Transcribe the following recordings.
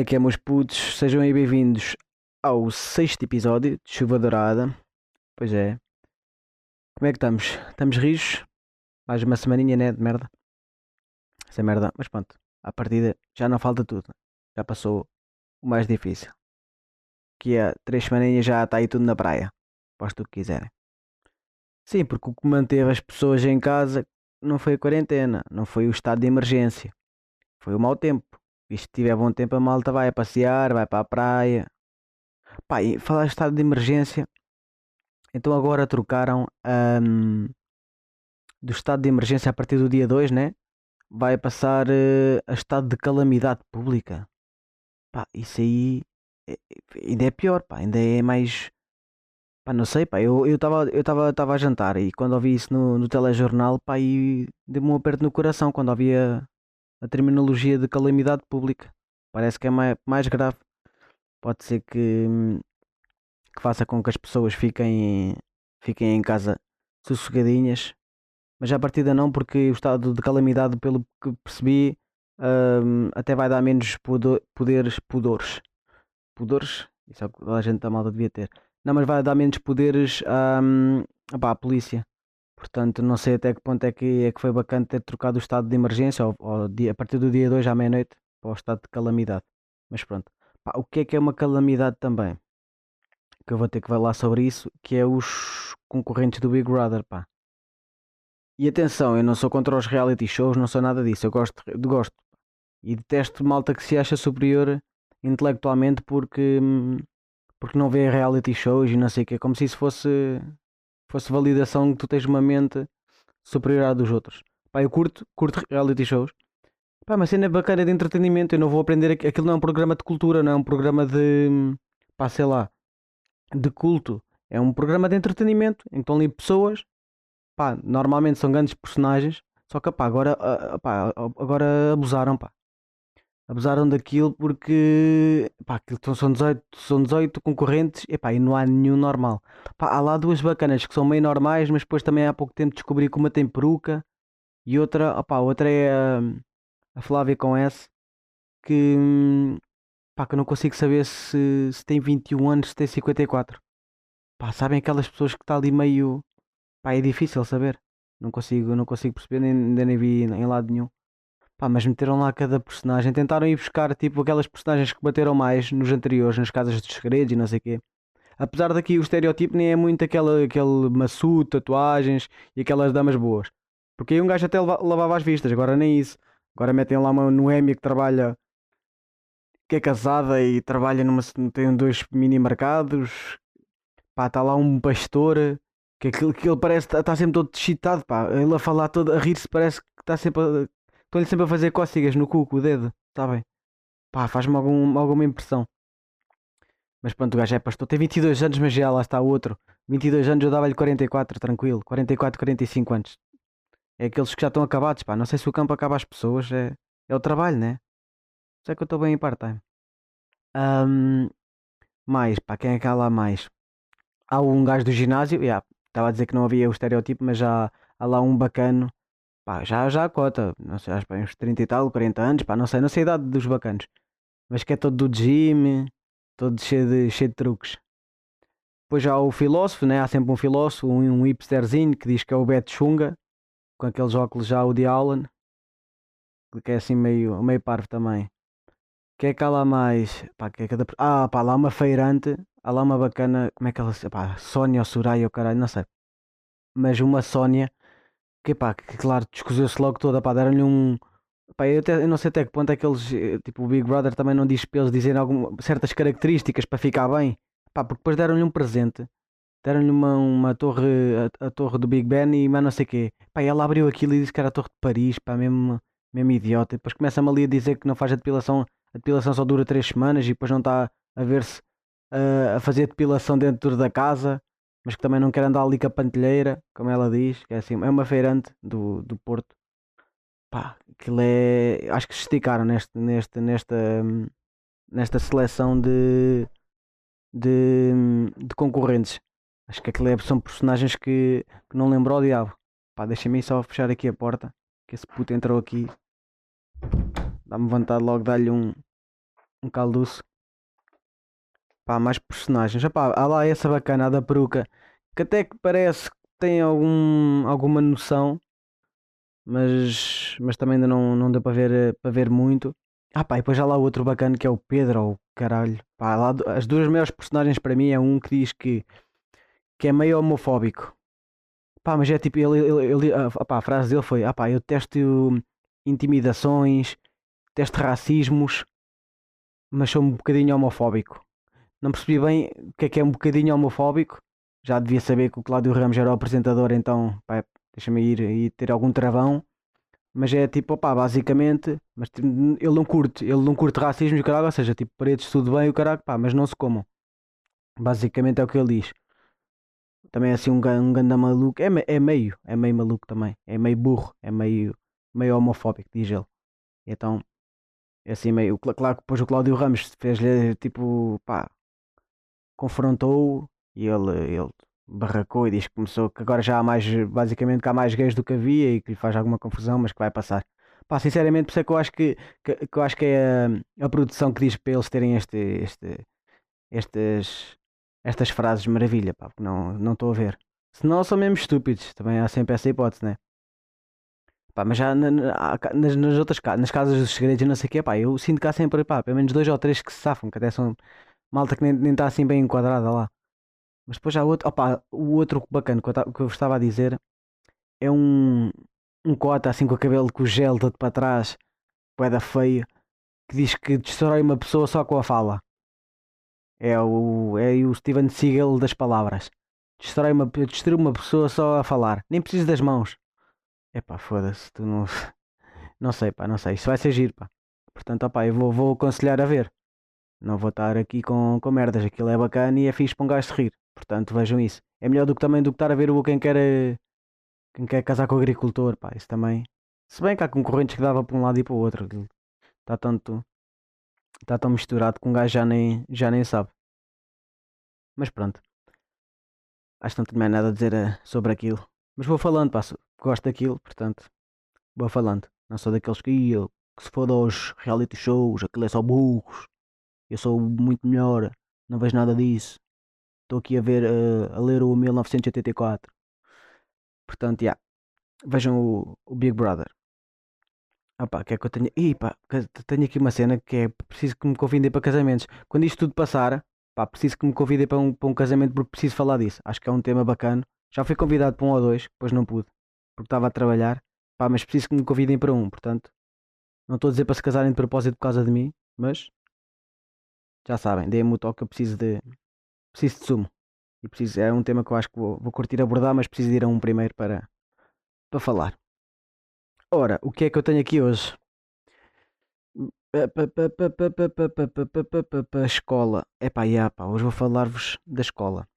é que é, meus putos? Sejam bem-vindos ao sexto episódio de Chuva Dourada. Pois é. Como é que estamos? Estamos rijos? Mais uma semaninha, né? De merda. Essa merda. Mas pronto, à partida já não falta tudo. Já passou o mais difícil. Que é três semaninhas já está aí tudo na praia. Posto o que quiserem. Sim, porque o que manteve as pessoas em casa não foi a quarentena, não foi o estado de emergência. Foi o mau tempo. Visto que tiver bom tempo, a malta vai a passear, vai para a praia. Pá, e falar de estado de emergência. Então agora trocaram hum, do estado de emergência a partir do dia 2, né? Vai passar eh, a estado de calamidade pública. Pá, isso aí é- é- ainda é pior, pá, ainda é mais. Pá, não sei, pá, eu estava eu tava, tava a jantar e quando ouvi isso no, no telejornal, pá, aí deu-me um aperto no coração quando ouvi a, terminologia de calamidade pública. Parece que é mais, mais grave. Pode ser que, hum, que faça com que as pessoas fiquem, fiquem em casa sossegadinhas, mas à partida não, porque o estado de calamidade, pelo que percebi, hum, até vai dar menos pudo- poderes, pudores. Pudores? Isso é o que a gente da malta devia ter. Não, mas vai dar menos poderes hum, opá, à polícia. Portanto, não sei até que ponto é que, é que foi bacana ter trocado o estado de emergência ou, ou a partir do dia 2 à meia-noite para o estado de calamidade. Mas pronto. Pá, o que é que é uma calamidade também? Que eu vou ter que falar sobre isso, que é os concorrentes do Big Brother, pá. E atenção, eu não sou contra os reality shows, não sou nada disso. Eu gosto, gosto. E detesto malta que se acha superior intelectualmente porque, hum, porque não vê reality shows e não sei o quê. Como se isso fosse, fosse validação que tu tens uma mente superior à dos outros. Pá, eu curto, curto reality shows. Pá, mas cena bacana de entretenimento. Eu não vou aprender. aqu- Aquilo não é um programa de cultura, não é um programa de. pá, sei lá. De culto. É um programa de entretenimento. em que estão ali pessoas. Pá, normalmente são grandes personagens. Só que, pá, agora, ah, ah, pá, agora abusaram, pá. Abusaram daquilo porque, pá, aquilo são- são 18, são 18 concorrentes e, pá, e não há nenhum normal. Pá, há lá duas bacanas que são meio normais, mas depois também há pouco tempo descobri que uma tem peruca e outra, opá, outra é a, a Flávia com S, que, pá, que eu não consigo saber se, se tem 21 anos, se tem 54. Pá, sabem aquelas pessoas que está ali meio, pá, é difícil saber. Não consigo, não consigo perceber, nem, nem vi em lado nenhum. Pá, mas meteram lá cada personagem, tentaram ir buscar tipo aquelas personagens que bateram mais nos anteriores, nas Casas dos Segredos e não sei o quê. Apesar daqui o estereotipo nem é muito aquele, aquele maçu, tatuagens e aquelas damas boas. Porque aí um gajo até lavava as vistas, agora nem isso. Agora metem lá uma Noémia que trabalha, que é casada e trabalha numa, tem dois mini mercados. Pá, está lá um pastor que aquilo que ele parece está sempre todo excitado, pá. Ele a falar todo, a rir-se, parece que está sempre a, estão-lhe sempre a fazer cócegas no cu com o dedo, sabem? Pá, faz-me algum, alguma impressão. Mas pronto, o gajo é pastor. Tem 22 anos, mas já lá está o outro. 22 anos eu dava-lhe 44, tranquilo. 44, 45 anos. É aqueles que já estão acabados, pá. Não sei se o campo acaba as pessoas, é, é o trabalho, né? Sei que eu estou bem em part-time. Ahm, mais, pá, quem é que há lá mais? Há um gajo do ginásio, yeah, estava a dizer que não havia o estereotipo, mas já há lá um bacano. Pá, já, já a cota, não sei, acho que uns 30 e tal, 40 anos, pá, não sei, não sei a idade dos bacanos. Mas que é todo do gym, todo cheio de, cheio de truques. Depois já há o filósofo, né? Há sempre um filósofo, um, um hipsterzinho que diz que é o Beto Xunga, com aqueles óculos já o de Allen, que é assim meio, meio parvo também. Que é que há lá mais? Pá, que é cada... Ah, pá, lá uma feirante, há lá uma bacana, como é que ela se... Pá, Sónia ou Soraya ou caralho, não sei. Mas uma Sónia, que pá, que claro, descozeu-se logo toda, pá, deram-lhe um... Pá, eu, até, eu não sei até que ponto é que eles, eh, tipo, o Big Brother também não diz para eles dizerem certas características para ficar bem. Pá, porque depois deram-lhe um presente. Deram-lhe uma, uma torre, a, a torre do Big Ben e mais não sei o quê. Pá, ela abriu aquilo e disse que era a torre de Paris, pá, mesmo, mesmo idiota. E depois começa-me ali a dizer que não faz a depilação, a depilação só dura 3 semanas e depois não está a ver-se ah, a fazer depilação dentro da casa, mas que também não quer andar ali com a pantelheira, como ela diz, que é assim, é uma feirante do, do Porto. Pá, aquilo é. Acho que se esticaram neste, neste, nesta, nesta seleção de, de, de concorrentes. Acho que aquilo é, são personagens que, que não lembro ao diabo. Pá, deixa-me só fechar aqui a porta, que esse puto entrou aqui. Dá-me vontade logo de dar-lhe um, um calduço. Pá, mais personagens. Epá, há lá essa bacana, da peruca, que até que parece que tem algum, alguma noção, mas, mas também ainda não, não deu para ver, para ver muito. Ah pá, e depois há lá outro bacana que é o Pedro, ou caralho. Pá, lá, as duas maiores personagens para mim é um que diz que, que é meio homofóbico. Pá, mas é tipo, ele, ele, ele a, pá, a frase dele foi, ah pá, eu testo intimidações, testo racismos, mas sou um bocadinho homofóbico. Não percebi bem o que é que é um bocadinho homofóbico. Já devia saber que o Cláudio Ramos era o apresentador, então deixa-me ir e ter algum travão. Mas é tipo, opá, basicamente, mas tipo, ele não curte, ele não curte racismo e o caralho, ou seja, tipo, paredes tudo bem o caralho, pá, mas não se comam. Basicamente é o que ele diz. Também é assim um, um ganda maluco, é, é meio, é meio maluco também, é meio burro, é meio, meio homofóbico, diz ele. Então, é assim meio, claro que depois o Cláudio Ramos fez-lhe tipo, pá, confrontou e ele, ele barracou e diz que começou que agora já há mais, basicamente que há mais gays do que havia e que lhe faz alguma confusão, mas que vai passar. Pá, sinceramente, por isso é que eu acho que, que, que eu acho que é a, a, produção que diz para eles terem este, este, estes, estas frases maravilha, pá, porque não não estou a ver. Senão são mesmo estúpidos, também há sempre essa hipótese, né? Pá, mas já na, na, nas, nas outras nas casas dos segredos e não sei o quê, pá, eu sinto que há sempre, pá, pelo menos dois ou três que se safam, que até são malta que nem está assim bem enquadrada lá. Mas depois há outro. Opa, o outro bacana que eu, que eu estava a dizer é um, um cota assim com o cabelo com o gel todo para trás, poeda feio, que diz que destrói uma pessoa só com a fala. É o, é o Steven Seagal das palavras. Destrói uma, destrói uma pessoa só a falar. Nem preciso das mãos. É pá, foda-se, tu não. Não sei, pá, não sei. Isso vai ser giro, pá. Portanto, opá, eu vou, vou aconselhar a ver. Não vou estar aqui com, com merdas. Aquilo é bacana e é fixe para um gajo rir. Portanto, vejam isso. É melhor do que também do que estar a ver o quem quer, quem quer casar com o agricultor. Pá, isso também. Se bem que há concorrentes que dava para um lado e para o outro. Está tanto. Está tão misturado que um gajo já nem, já nem sabe. Mas pronto. Acho que não tenho mais nada a dizer eh, sobre aquilo. Mas vou falando. Gosto daquilo, portanto. Vou falando. Não sou daqueles que, que se for aos reality shows, aquilo é só burros. Eu sou muito melhor. Não vejo nada disso. Estou aqui a ver, uh, a ler o 1984. Portanto, yeah. vejam o, o Big Brother. Opa, que é que eu tenho. Ih, pá, tenho aqui uma cena que é preciso que me convidem para casamentos. Quando isto tudo passar, pá, preciso que me convidem para um, para um casamento porque preciso falar disso. Acho que é um tema bacana. Já fui convidado para um ou dois, depois não pude, porque estava a trabalhar. Pá, mas preciso que me convidem para um, portanto, não estou a dizer para se casarem de propósito por causa de mim, mas já sabem, deem-me o toque, eu preciso de, preciso de sumo. E preciso, é um tema que eu acho que vou, vou curtir abordar, mas preciso ir a um primeiro para, para falar. Ora, o que é que eu tenho aqui hoje? A escola. Epá, yeah, pá, hoje vou falar-vos da escola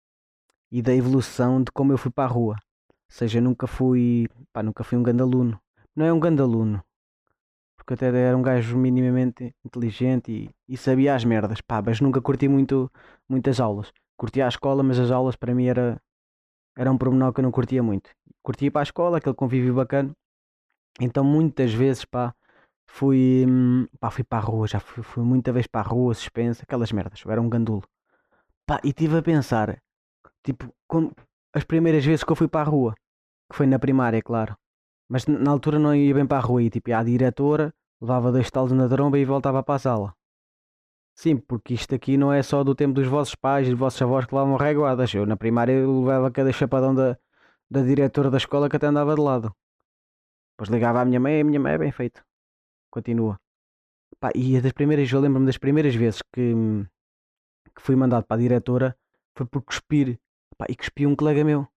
e da evolução de como eu fui para a rua. Ou seja, nunca fui, pá, nunca fui um grande aluno. Não é um grande aluno, porque até era um gajo minimamente inteligente e, e sabia as merdas, pá, mas nunca curti muito muitas aulas curtia a escola, mas as aulas para mim era, era um pormenor que eu não curtia muito. Curtia para a escola, aquele convívio bacana. Então muitas vezes pá, fui, pá, fui para a rua, já fui, fui muita vez para a rua, suspensa, aquelas merdas, eu era um gandulo. Pá, e estive a pensar, tipo, como, as primeiras vezes que eu fui para a rua, que foi na primária, claro. Mas na altura não ia bem para a rua, e tipo, ia à diretora, levava dois talos na tromba e voltava para a sala. Sim, porque isto aqui não é só do tempo dos vossos pais e dos vossos avós que levavam reguadas. Eu na primária eu levava cada chapadão da, da diretora da escola que até andava de lado. Depois ligava à minha mãe e a minha mãe é bem feito. Continua. Pá, e das primeiras, eu lembro-me das primeiras vezes que, que fui mandado para a diretora foi por cuspir. Pá, e cuspi um colega meu.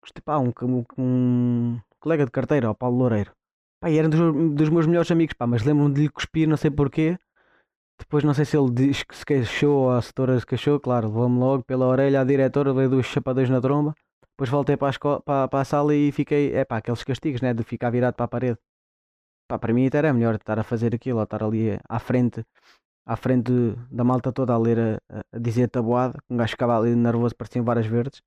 Cuspi, pá, um, um, um colega de carteira, o Paulo Loureiro. Pá, era dos, dos meus melhores amigos, pá, mas lembro-me de lhe cuspir, não sei porquê. Depois não sei se ele diz que se queixou ou a setora se queixou, claro, levou-me logo pela orelha à diretora, veio duas chapadões na tromba. Depois voltei para a, escola, para, para a sala e fiquei, é pá, aqueles castigos, né, de ficar virado para a parede. Pá, para mim era melhor estar a fazer aquilo, ou estar ali à frente, à frente da malta toda a ler, a, a dizer tabuada, um gajo ficava ali nervoso, pareciam várias verdes.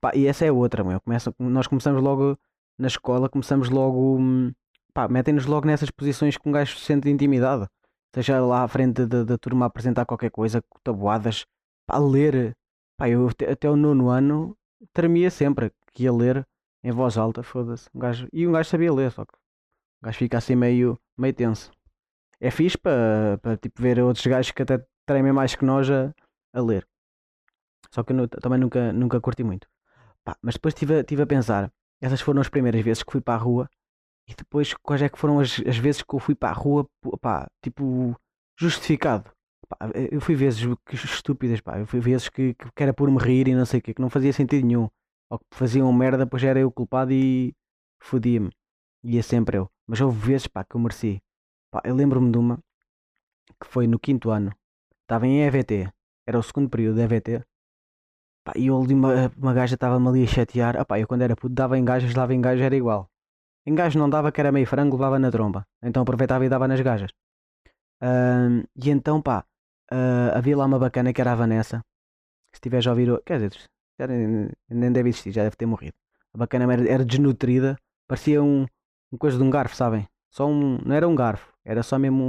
Pá, e essa é outra, meu. Começa, nós começamos logo na escola, começamos logo, hum, pá, metem-nos logo nessas posições que um gajo se sente intimidado seja lá à frente da, turma a apresentar qualquer coisa, tabuadas, pá, a ler. Pá, eu até, o nono ano tremia sempre que ia ler em voz alta, foda-se. Um gajo, e um gajo sabia ler, só que o gajo fica assim meio, meio tenso. É fixe para, tipo, ver outros gajos que até tremem mais que nós a, a ler. Só que eu também nunca, nunca curti muito. Pá, mas depois estive tive a pensar, essas foram as primeiras vezes que fui para a rua e depois quais é que foram as, as vezes que eu fui para a rua, pá, tipo, justificado. Pá, eu fui vezes que estúpidas, pá, eu fui vezes que, que, era por me rir e não sei o que, que não fazia sentido nenhum. Ou que faziam merda, pois era eu culpado e fodia-me. Ia sempre eu. Mas houve vezes, pá, que eu mereci. Pá, eu lembro-me de uma que foi no quinto ano. Estava em EVT. Era o segundo período de EVT. Pá, e eu uma, uma gaja estava-me ali a chatear. Ah, pá, eu quando era puto dava em gajas, dava em gajas, era igual. Em gajo não dava que era meio frango, levava na tromba. Então aproveitava e dava nas gajas. E então, pá, ah, havia lá uma bacana que era a Vanessa. Se tiveres a ouvir, quer dizer, já nem, nem deve existir, já deve ter morrido. A bacana era, era desnutrida, parecia um, um coisa de um garfo, sabem? Só um, não era um garfo, era só mesmo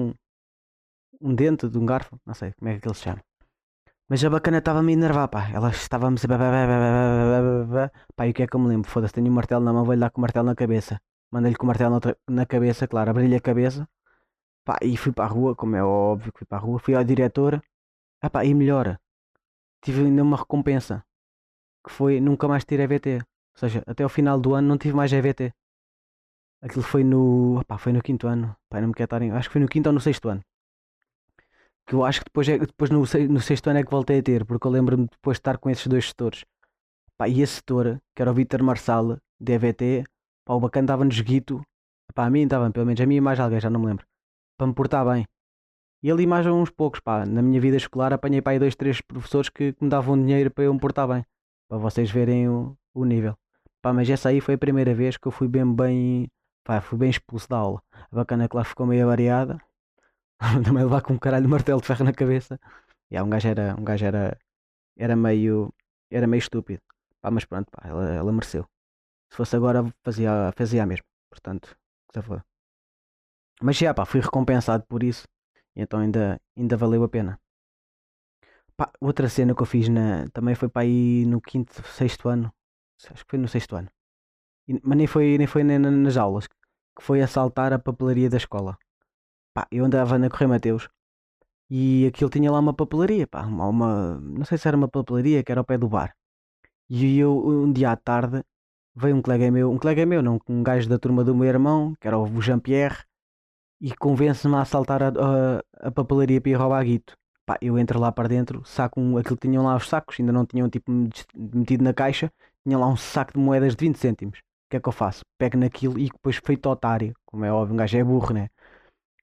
um, um dente de um garfo, não sei como é que ele se chama. Mas a bacana estava-me a enervar, pá. Ela estava-me sempre. Pá, e o que é que eu me lembro? Foda-se, tenho um martelo na mão, vou-lhe dar com o martelo na cabeça. Mandei-lhe com o martelo na, cabeça, claro, abri-lhe a cabeça. Pá, e fui para a rua, como é óbvio que fui para a rua. Fui à diretora. Ah, pá, e melhor, tive ainda uma recompensa. Que foi nunca mais ter EVT. Ou seja, até o final do ano não tive mais EVT. Aquilo foi no. Pá, foi no quinto ano. Pá, não me quero estar em... Acho que foi no quinto ou no sexto ano. Que eu acho que depois, é, depois no, no sexto ano é que voltei a ter, porque eu lembro-me depois de estar com esses dois setores. Pá, e esse setor, que era o Vítor Marçal, de EVT, pá, o bacana dava-nos guito. Pá, a mim estava, pelo menos a mim e mais alguém, já não me lembro. Para me portar bem. E ali mais uns poucos, pá. Na minha vida escolar apanhei pá, aí dois, três professores que, que me davam dinheiro para eu me portar bem. Para vocês verem o, o nível. Pá, mas essa aí foi a primeira vez que eu fui bem, bem, pá, fui bem expulso da aula. A bacana que lá ficou meio variada. Também levar com um caralho de martelo de ferro na cabeça. E aí, um gajo era, um gajo era, era meio, era meio estúpido. Pá, mas pronto, pá, ela, ela mereceu. Se fosse agora, fazia, fazia a mesma. Portanto, que se. Mas já, pá, fui recompensado por isso. Então ainda, ainda valeu a pena. Pá, outra cena que eu fiz na, também foi para aí no quinto, sexto ano. Acho que foi no sexto ano. E- mas nem foi, nem foi nas aulas. Que foi assaltar a papelaria da escola. Pá, eu andava na Correio Mateus e aquilo tinha lá uma papelaria, pá, uma, uma- não sei se era uma papelaria que era ao pé do bar. E eu, um dia à tarde, veio um colega meu, um colega meu, não, um gajo da turma do meu irmão, que era o Jean-Pierre, e convence-me a assaltar a, a, a papelaria para ir roubar guito. Pá, eu entro lá para dentro, saco um, aquilo tinham lá os sacos, ainda não tinham tipo metido na caixa, tinha lá um saco de moedas de 20 cêntimos. O que é que eu faço? Pego naquilo e depois feito otário, como é óbvio, um gajo é burro, né?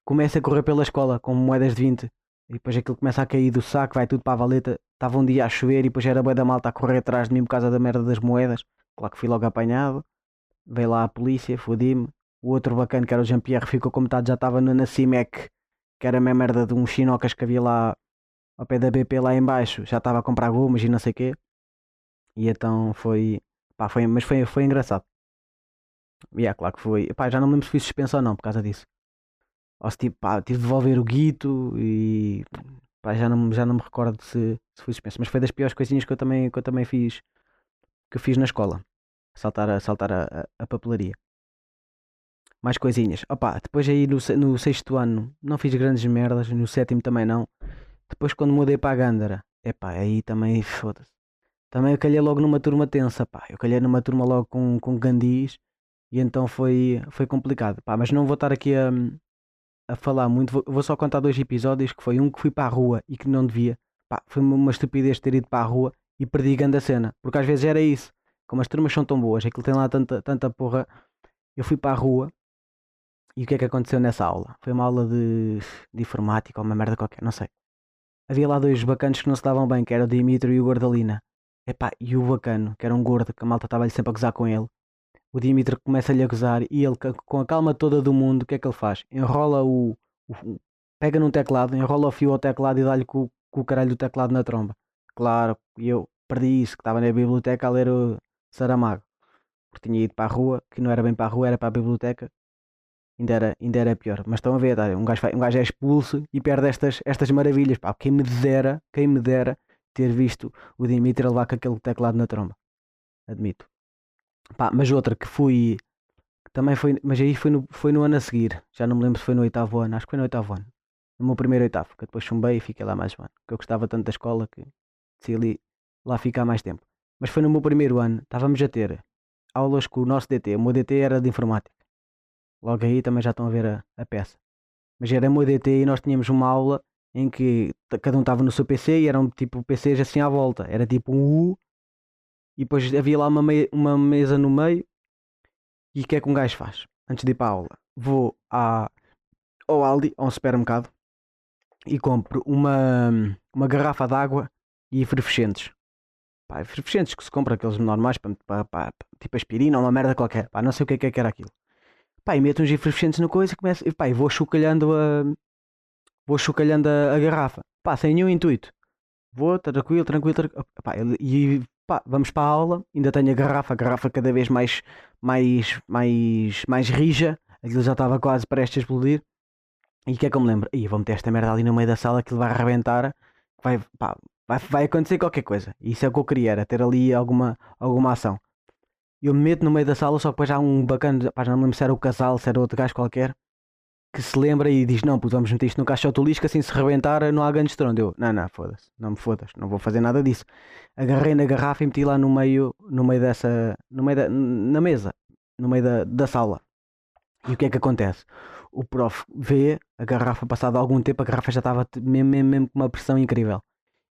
Começa a correr pela escola com moedas de 20 e depois aquilo começa a cair do saco, vai tudo para a valeta. Estava um dia a chover e depois era bué da malta a correr atrás de mim por causa da merda das moedas. Claro que fui logo apanhado. Veio lá a polícia, fodi-me. O outro bacana, que era o Jean-Pierre, ficou como metade, já estava na CIMEC, que era a mesma merda de uns chinocas que havia lá ao pé da BP lá em baixo. Já estava a comprar gomas e não sei o quê. E então foi, pá, foi, mas foi, foi engraçado. E é claro que foi. Pá, já não me lembro se fui suspenso ou não por causa disso. Ou se tipo, pá, tive de devolver o guito e pá, já, não, já não me recordo se, se fui suspenso. Mas foi das piores coisinhas que eu também, que eu também fiz que eu fiz na escola. Saltar a, saltar a, a, a papelaria. Mais coisinhas. Opa, depois aí no, no sexto ano não fiz grandes merdas, no sétimo também não. Depois quando mudei para a Gândara, epá, aí também foda-se. Também eu calhei logo numa turma tensa, pá. Eu calhei numa turma logo com, com gandis e então foi, foi complicado, pá. Mas não vou estar aqui a, a falar muito, vou, vou só contar dois episódios, que foi um que fui para a rua e que não devia. Pá, foi uma- estupidez ter ido para a rua e perdi grande a cena. Porque às vezes era isso. Como as turmas são tão boas, aquilo tem lá tanta, tanta porra. Eu fui para a rua e o que é que aconteceu nessa aula? Foi uma aula de, de informática ou uma merda qualquer, não sei. Havia lá dois bacanos que não se davam bem, que era o Dimitro e o Gordalina. Epá, e o bacano, que era um gordo, que a malta estava-lhe sempre a gozar com ele. O Dimitro começa-lhe a gozar e ele, com a calma toda do mundo, o que é que ele faz? Enrola o. o- pega num teclado, enrola o fio ao teclado e dá-lhe com, com o caralho do teclado na tromba. Claro, e eu perdi isso, que estava na biblioteca a ler o Saramago. Porque tinha ido para a rua, que não era bem para a rua, era para a biblioteca. ainda era, ainda era pior. Mas estão a ver, tá? um, gajo, um gajo é expulso e perde estas, estas maravilhas. Pá, quem me dera, quem me dera ter visto o Dimitri levar com aquele teclado na tromba. Admito. Pá, mas outra que fui. também foi. Mas aí foi no, foi no ano a seguir. Já não me lembro se foi no oitavo ano. Acho que foi no oitavo ano. No meu primeiro oitavo. Que eu depois chumbei e fiquei lá mais um ano. Que eu gostava tanto da escola que decidi ali, lá ficar mais tempo. Mas foi no meu primeiro ano. Estávamos a ter aulas com o nosso DT. O meu DT era de informática. Logo aí também já estão a ver a, a peça. Mas era o meu DT e nós tínhamos uma aula em que cada um estava no seu PC e eram tipo PCs assim à volta. Era tipo um U e depois havia lá uma, uma mesa no meio. E o que é que um gajo faz? Antes de ir para a aula, vou à, ao Aldi, a um supermercado, e compro uma, uma garrafa de água e efervescentes. Pá, efervescentes que se compra aqueles normais, para- para- tipo aspirina ou uma merda qualquer. Pá, não sei o que é que, era aquilo. Pá, e meto uns efervescentes na coisa e, começo, pá, e vou chocalhando a. Vou chocalhando a, a garrafa. Pá, sem nenhum intuito. Vou, tranquilo, tranquilo, tranquilo. Pá, ele- e pá, vamos para a aula. Ainda tenho a garrafa, a garrafa cada vez mais, mais, mais, mais rija. Aquilo já estava quase prestes a explodir. E o que é que eu me lembro? Ih, vou meter esta merda ali no meio da sala, aquilo vai arrebentar. Vai, pá, vai, vai acontecer qualquer coisa. Isso é o que eu queria, era ter ali alguma, alguma ação. Eu me meto no meio da sala, só que depois há um bacana, pá, não me lembro se era o casal, se era outro gajo qualquer, que se lembra e diz: Não, puto, vamos meter isto no caixote do lixo, assim se rebentar não há grande estrondo. Eu, não, não, foda-se, não me fodas, não vou fazer nada disso. Agarrei na garrafa e meti lá no meio, no meio dessa, no meio da, na mesa, no meio da, da sala. E o que é que acontece? O prof vê a garrafa, passado algum tempo, a garrafa já estava mesmo, mesmo, mesmo com uma pressão incrível.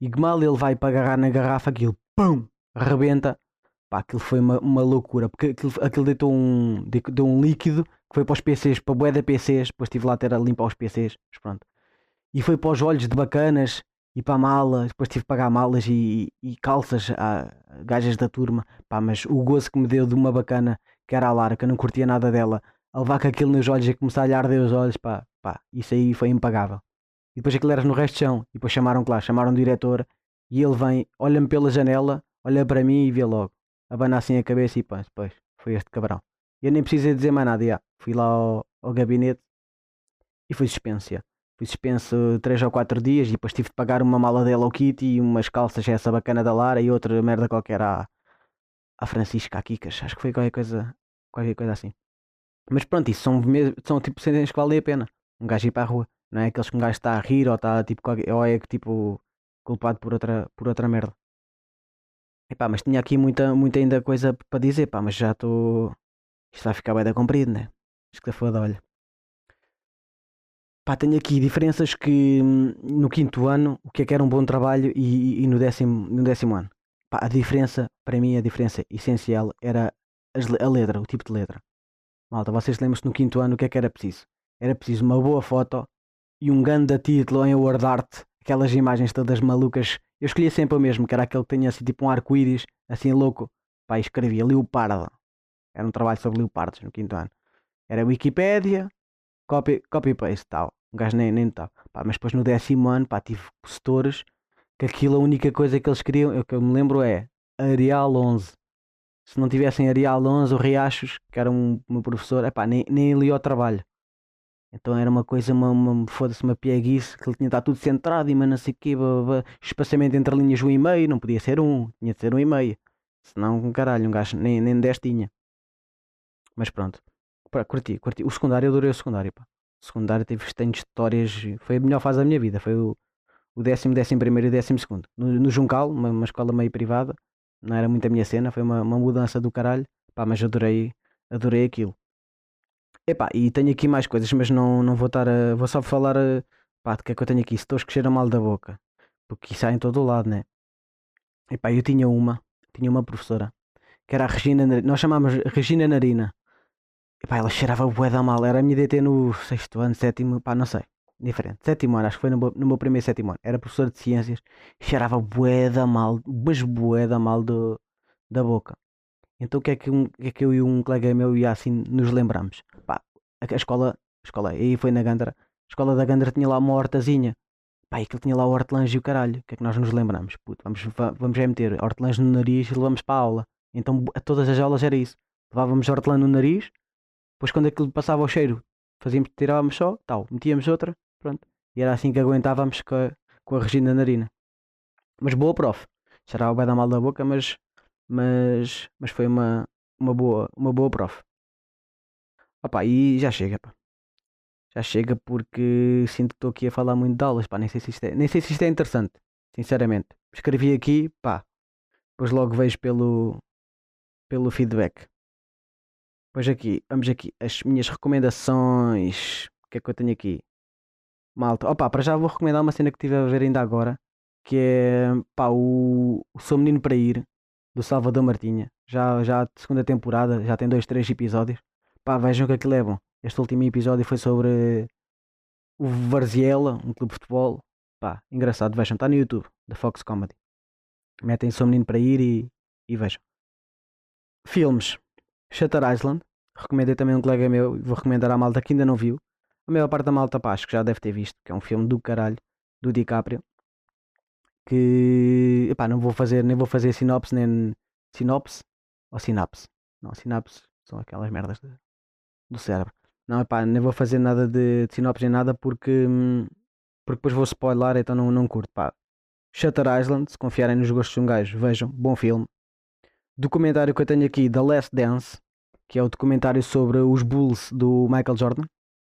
E que mal ele vai para agarrar na garrafa, aquilo, pum, rebenta. Pá, aquilo foi uma, uma loucura, porque aquilo, aquilo deitou, um, de- deu um líquido que foi para os PCs, para a bué da PCs, depois estive lá a ter a limpar os PCs, mas pronto. E foi para os olhos de bacanas e para a mala, depois tive que pagar malas e, e calças a gajas da turma. Pá, mas o gozo que me deu de uma bacana, que era a Lara, que eu não curtia nada dela, a levar com aquilo nos olhos e começar a lhe arder os olhos, pá, pá, isso aí foi impagável. E depois aquilo era no resto de chão, e depois chamaram, claro, chamaram o diretor, e ele vem, olha-me pela janela, olha para mim e vê logo. Abana assim a cabeça e pá, depois, foi este cabrão. Eu nem precisei dizer mais nada, já. fui lá ao, ao gabinete e fui suspenso, já. Fui suspenso 3 ou 4 dias e depois tive de pagar uma mala da Hello Kitty e umas calças, essa bacana da Lara e outra merda qualquer à, à Francisca, à Kikas, acho que foi qualquer coisa, qualquer coisa assim. Mas pronto, isso são, são tipo cenas que valem a pena. Um gajo ir para a rua, não é aqueles que um gajo está a rir ou está tipo, ou é tipo culpado por outra, por outra merda. Epá, mas tinha aqui muita, muita ainda coisa para dizer, pá, mas já estou. Isto vai ficar bem da comprido, né? Isto que foda, olha. Pá, tenho aqui diferenças que hum, no quinto ano, o que é que era um bom trabalho e, e no, décimo, no décimo ano. Pá, a diferença, para mim, a diferença essencial era a letra, o tipo de letra. Malta, vocês lembram-se no quinto ano o que é que era preciso? Era preciso uma boa foto e um grande título em word art, aquelas imagens todas malucas. Eu escolhia sempre o mesmo, que era aquele que tinha assim tipo um arco-íris, assim louco. Pá, escrevia Leopardo. Era um trabalho sobre leopardos no quinto ano. Era Wikipédia, copy, copy-paste tal. Um gajo nem, nem notava. Pá, mas depois no décimo ano, pá, tive setores que aquilo a única coisa que eles queriam, o que eu me lembro é Arial 11. Se não tivessem Arial 11 ou Riachos, que era um, meu professor, epá, nem, nem li ao trabalho. Então era uma coisa, uma, uma foda-se, uma pieguice, que ele tinha de estar tudo centrado e mas não sei o quê, blá, blá. espaçamento entre linhas um e meio, não podia ser um, tinha de ser um e meio. Senão, um caralho, um gajo nem, nem 10 tinha. Mas pronto, pá, curti, curti. O secundário, eu adorei o secundário, pá. O secundário teve tenho histórias, foi a melhor fase da minha vida, foi o, o décimo, décimo primeiro e décimo segundo. No, no Juncal, uma, uma escola meio privada, não era muito a minha cena, foi uma, uma mudança do caralho, pá, mas adorei, adorei aquilo. Epá, e tenho aqui mais coisas, mas não, não vou estar a. Vou só falar a, pá, que é que eu tenho aqui. Se estou a cheira mal da boca, porque isso há em todo o lado, né? Epá, eu tinha uma, tinha uma professora, que era a Regina, Nar- nós chamámos Regina Narina. Epá, ela cheirava bué da mal, era a minha DT no sexto ano, sétimo, pá, não sei, diferente. Sétimo ano, acho que foi no, meu- no meu primeiro sétimo ano. Era professora de ciências, cheirava bué da mal, mas bué da mal do, da boca. Então o que é que, um, que é que eu e um colega meu e assim nos lembramos? Pá, a, a escola, a escola, aí foi na Gandra, a escola da Gandra tinha lá uma hortazinha. Pá, aquilo tinha lá o hortelã e o caralho. O que é que nós nos lembramos? Puto, vamos, va- vamos é meter hortelãs no nariz e levamos para a aula. Então a todas as aulas era isso. Levávamos hortelã no nariz, depois quando aquilo passava o cheiro, fazíamos, tirávamos só, tal, metíamos outra, pronto. E era assim que aguentávamos com a, com a Regina Narina. Mas boa prof. Cheirava bem da mal da boca, mas, mas, mas foi uma, uma, boa, uma boa prof. Opa, e já chega, pá. Já chega porque sinto que estou aqui a falar muito de aulas, pá. Nem sei se isto é, nem sei se isto é interessante, sinceramente. Escrevi aqui, pá. Depois logo vejo pelo, pelo feedback. Pois aqui, vamos aqui, as minhas recomendações. O que é que eu tenho aqui? Malta, opa, para já vou recomendar uma cena que estive a ver ainda agora, que é, pá, o, o Sou Menino para Ir, do Salvador Martinha. Já, já segunda temporada, já tem dois, três episódios. Pá, vejam que é bom. Este último episódio foi sobre o Varziela, um clube de futebol. Pá, engraçado, vejam, está no YouTube, da Fox Comedy. Metem Sou Menino para Ir e, e vejam. Filmes. Shutter Island. Recomendei também um colega meu. Vou recomendar à malta que ainda não viu. A maior parte da malta, pá, acho que já deve ter visto. Que é um filme do caralho. Do DiCaprio. Que. Epá, não vou fazer, nem vou fazer sinopse, nem. Sinopse? Ou sinapse? Não, sinapse são aquelas merdas de, do cérebro. Não, epá, nem vou fazer nada de, de sinopse nem nada porque. Porque depois vou spoiler, então não, não curto, pá. Shutter Island, se confiarem nos gostos de um gajo, vejam, bom filme documentário que eu tenho aqui, The Last Dance, que é o documentário sobre os Bulls do Michael Jordan,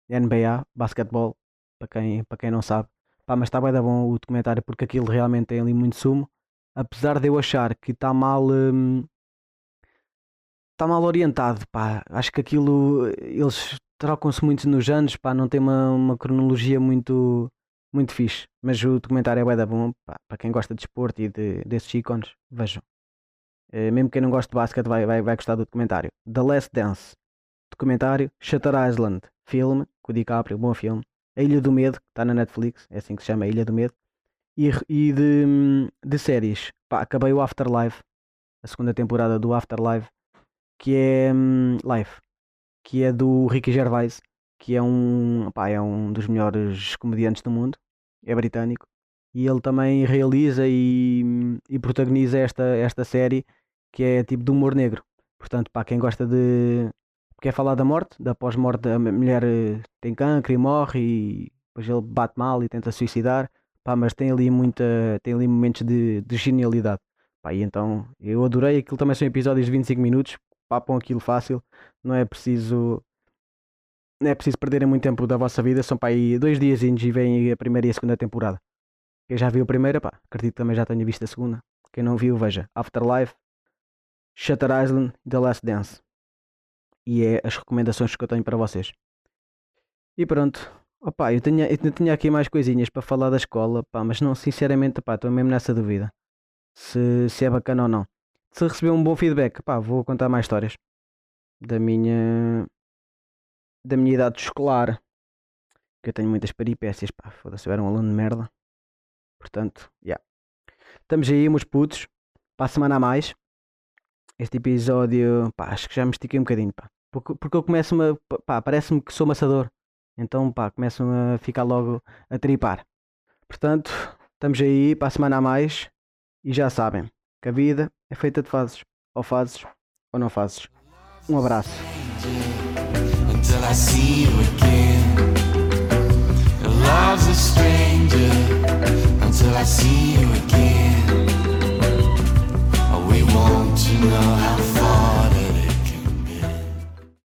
NBA, basquetebol, para quem, para quem não sabe. Pá, mas está bem da bom o documentário porque aquilo realmente tem ali muito sumo. Apesar de eu achar que está mal. Hum, está mal orientado, pá. Acho que aquilo. Eles trocam-se muito nos anos, pá. Não tem uma, uma cronologia muito. Muito fixe. Mas o documentário é bem da bom. Para quem gosta de esporte e de, desses ícones, vejam. Uh, mesmo quem não gosta de basquete vai, vai, vai gostar do documentário. The Last Dance, documentário. Shutter Island, filme, com o DiCaprio, bom filme. A Ilha do Medo, que está na Netflix, é assim que se chama, A Ilha do Medo. E, e de, de séries, pá, acabei o Afterlife, a segunda temporada do Afterlife, que é um, Life, que é do Ricky Gervais, que é um, pá, é um dos melhores comediantes do mundo, é britânico. E ele também realiza e, e protagoniza esta, esta série que é tipo de humor negro. Portanto, para quem gosta de. quer falar da morte, da pós-morte, a mulher eh, tem cancro e morre e depois ele bate mal e tenta suicidar. Pá, mas tem ali muita. tem ali momentos de, de genialidade. Pá, e então eu adorei. Aquilo também são episódios de 25 minutos. Papam aquilo fácil. Não é preciso. Não é preciso perderem muito tempo da vossa vida. São para aí dois dias e vem a primeira e a segunda temporada. Quem já viu a primeira, pá, acredito que também já tenha visto a segunda. Quem não viu, veja Afterlife, Shutter Island The Last Dance. E é as recomendações que eu tenho para vocês. E pronto. Opa, eu tinha, eu tinha aqui mais coisinhas para falar da escola, pá, mas não, sinceramente, pá, estou mesmo nessa dúvida. Se, se é bacana ou não. Se receber um bom feedback, pá, vou contar mais histórias. Da minha... Da minha idade escolar. Que eu tenho muitas peripécias, pá, foda-se, eu era um aluno de merda. Portanto, já. Yeah. Estamos aí, meus putos. Para a semana a mais este episódio, pá, acho que já me estiquei um bocadinho, pá. Porque, porque eu começo-me, pá, parece-me que sou maçador. Então, pá, começo-me a ficar logo a tripar. Portanto, estamos aí para a semana a mais e já sabem que a vida é feita de fases. Ou fazes ou não fazes. Um abraço. Until I see you again. A stranger know how